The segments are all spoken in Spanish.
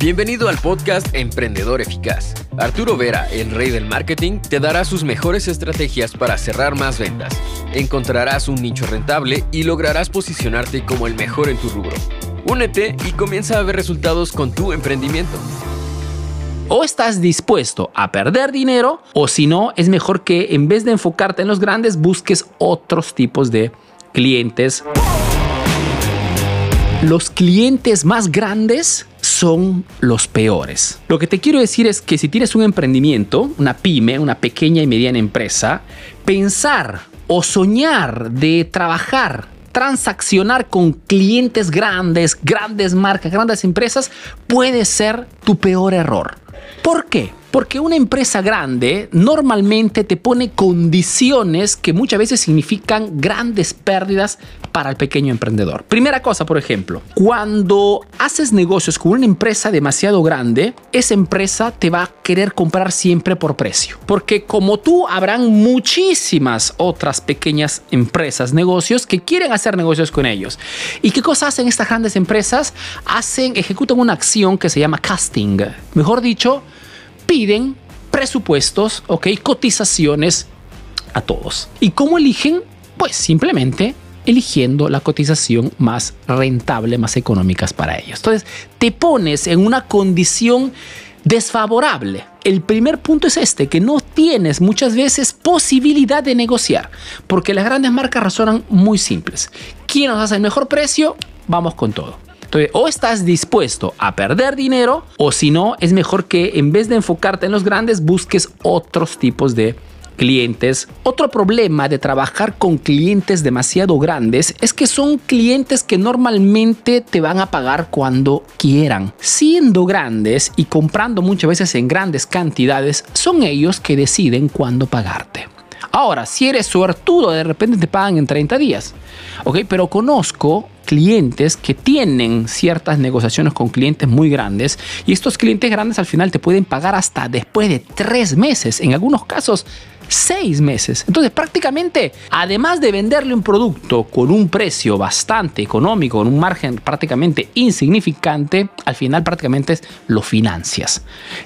Bienvenido al podcast Emprendedor Eficaz. Arturo Vera, el rey del marketing, te dará sus mejores estrategias para cerrar más ventas. Encontrarás un nicho rentable y lograrás posicionarte como el mejor en tu rubro. Únete y comienza a ver resultados con tu emprendimiento. O estás dispuesto a perder dinero o si no, es mejor que en vez de enfocarte en los grandes, busques otros tipos de clientes. Los clientes más grandes son los peores. Lo que te quiero decir es que si tienes un emprendimiento, una pyme, una pequeña y mediana empresa, pensar o soñar de trabajar transaccionar con clientes grandes, grandes marcas, grandes empresas, puede ser tu peor error. ¿Por qué? Porque una empresa grande normalmente te pone condiciones que muchas veces significan grandes pérdidas para el pequeño emprendedor. Primera cosa, por ejemplo, cuando haces negocios con una empresa demasiado grande, esa empresa te va a querer comprar siempre por precio. Porque como tú, habrán muchísimas otras pequeñas empresas, negocios que quieren hacer negocios con ellos. ¿Y qué cosa hacen estas grandes empresas? Hacen, ejecutan una acción que se llama casting. Mejor dicho, piden presupuestos, ok, cotizaciones a todos. ¿Y cómo eligen? Pues simplemente eligiendo la cotización más rentable, más económicas para ellos. Entonces, te pones en una condición desfavorable. El primer punto es este, que no tienes muchas veces posibilidad de negociar, porque las grandes marcas razonan muy simples. ¿Quién nos hace el mejor precio? Vamos con todo. Entonces, o estás dispuesto a perder dinero, o si no, es mejor que en vez de enfocarte en los grandes, busques otros tipos de clientes. Otro problema de trabajar con clientes demasiado grandes es que son clientes que normalmente te van a pagar cuando quieran. Siendo grandes y comprando muchas veces en grandes cantidades, son ellos que deciden cuándo pagarte. Ahora, si eres suertudo, de repente te pagan en 30 días. ¿Ok? Pero conozco clientes que tienen ciertas negociaciones con clientes muy grandes y estos clientes grandes al final te pueden pagar hasta después de tres meses, en algunos casos seis meses. Entonces prácticamente, además de venderle un producto con un precio bastante económico, con un margen prácticamente insignificante, al final prácticamente lo financias.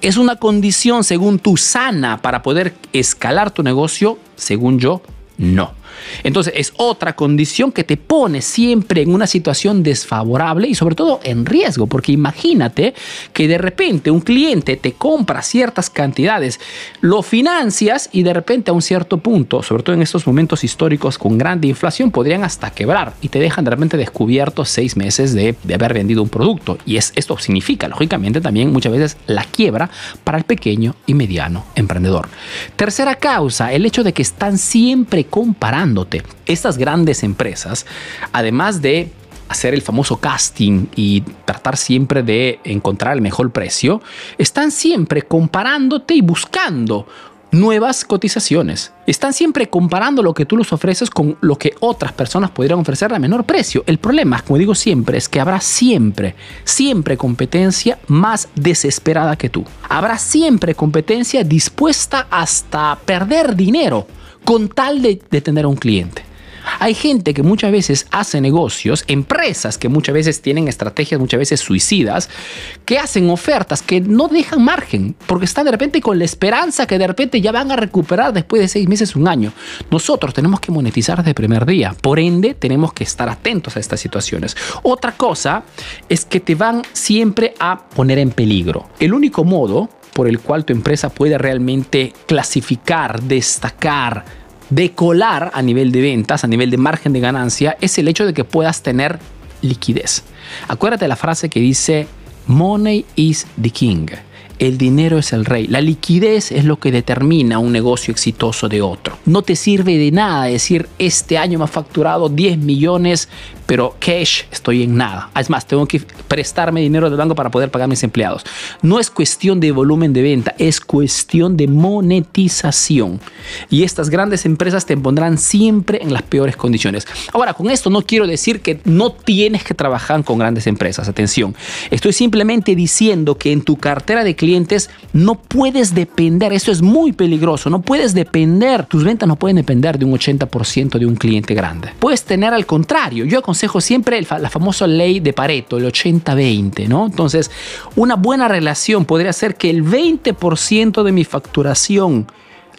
Es una condición, según tú, sana para poder escalar tu negocio, según yo, no. Entonces es otra condición que te pone siempre en una situación desfavorable y sobre todo en riesgo, porque imagínate que de repente un cliente te compra ciertas cantidades, lo financias y de repente a un cierto punto, sobre todo en estos momentos históricos con grande inflación, podrían hasta quebrar y te dejan de repente descubierto seis meses de, de haber vendido un producto. Y es, esto significa, lógicamente, también muchas veces la quiebra para el pequeño y mediano emprendedor. Tercera causa, el hecho de que están siempre comparando estas grandes empresas, además de hacer el famoso casting y tratar siempre de encontrar el mejor precio, están siempre comparándote y buscando nuevas cotizaciones. Están siempre comparando lo que tú les ofreces con lo que otras personas podrían ofrecer a menor precio. El problema, como digo siempre, es que habrá siempre, siempre competencia más desesperada que tú. Habrá siempre competencia dispuesta hasta perder dinero con tal de, tener un cliente. Hay gente que muchas veces hace negocios, empresas que muchas veces tienen estrategias muchas veces suicidas, que hacen ofertas que no dejan margen, porque están de repente con la esperanza que de repente ya van a recuperar después de seis meses, un año. Nosotros tenemos que monetizar desde el primer día, por ende tenemos que estar atentos a estas situaciones. Otra cosa es que te van siempre a poner en peligro. El único modo por el cual tu empresa puede realmente clasificar, destacar, decolar a nivel de ventas, a nivel de margen de ganancia, es el hecho de que puedas tener liquidez. Acuérdate la frase que dice, Money is the king. El dinero es el rey. La liquidez es lo que determina un negocio exitoso de otro. No te sirve de nada decir, este año me ha facturado 10 millones, pero cash estoy en nada. Es más, tengo que prestarme dinero del banco para poder pagar a mis empleados. No es cuestión de volumen de venta, es cuestión de monetización. Y estas grandes empresas te pondrán siempre en las peores condiciones. Ahora, con esto no quiero decir que no tienes que trabajar con grandes empresas. Atención, estoy simplemente diciendo que en tu cartera de clientes no puedes depender. Eso es muy peligroso. No puedes depender. Tus ventas no pueden depender de un 80% de un cliente grande. Puedes tener al contrario. Yo aconsejo siempre la famosa ley de Pareto, el 80-20, ¿no? Entonces, una buena relación podría ser que el 20% de mi facturación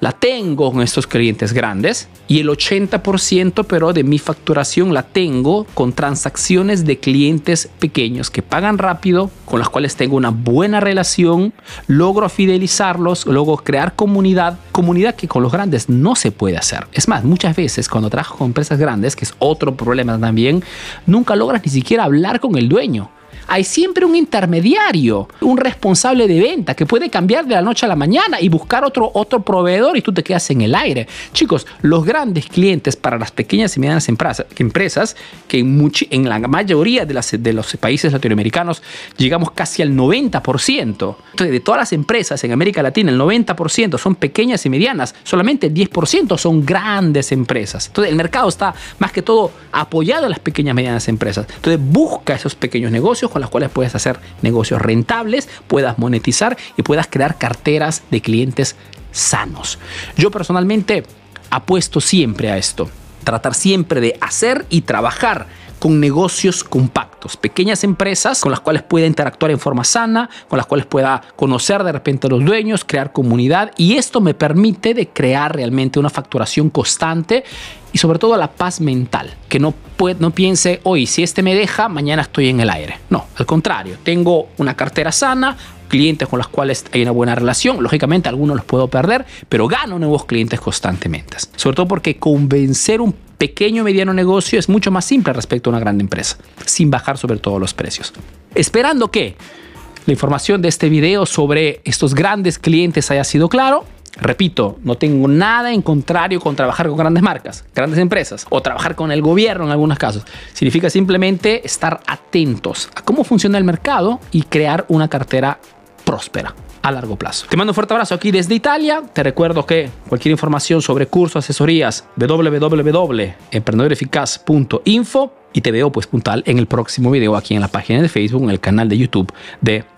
la tengo con estos clientes grandes y el 80% pero de mi facturación la tengo con transacciones de clientes pequeños que pagan rápido, con las cuales tengo una buena relación, logro fidelizarlos, logro crear comunidad, comunidad que con los grandes no se puede hacer. Es más, muchas veces cuando trabajo con empresas grandes, que es otro problema también, nunca logras ni siquiera hablar con el dueño hay siempre un intermediario, un responsable de venta que puede cambiar de la noche a la mañana y buscar otro, otro proveedor y tú te quedas en el aire. Chicos, los grandes clientes para las pequeñas y medianas empresas, empresas que en, en la mayoría de, las, de los países latinoamericanos llegamos casi al 90%. Entonces, de todas las empresas en América Latina, el 90% son pequeñas y medianas, solamente el 10% son grandes empresas. Entonces, el mercado está más que todo apoyado a las pequeñas y medianas empresas. Entonces, busca esos pequeños negocios con las cuales puedes hacer negocios rentables, puedas monetizar y puedas crear carteras de clientes sanos. Yo personalmente apuesto siempre a esto. Tratar siempre de hacer y trabajar con negocios compactos, pequeñas empresas con las cuales pueda interactuar en forma sana, con las cuales pueda conocer de repente a los dueños, crear comunidad y esto me permite de crear realmente una facturación constante y sobre todo la paz mental, que no, puede, no piense, hoy si este me deja, mañana estoy en el aire. No, al contrario, tengo una cartera sana, clientes con los cuales hay una buena relación, lógicamente algunos los puedo perder, pero gano nuevos clientes constantemente. Sobre todo porque convencer un pequeño o mediano negocio es mucho más simple respecto a una gran empresa, sin bajar sobre todo los precios. Esperando que la información de este video sobre estos grandes clientes haya sido claro, Repito, no tengo nada en contrario con trabajar con grandes marcas, grandes empresas o trabajar con el gobierno en algunos casos. Significa simplemente estar atentos a cómo funciona el mercado y crear una cartera próspera a largo plazo. Te mando un fuerte abrazo aquí desde Italia. Te recuerdo que cualquier información sobre cursos, asesorías, www.emprendedoreficaz.info y te veo pues puntual en el próximo video aquí en la página de Facebook, en el canal de YouTube de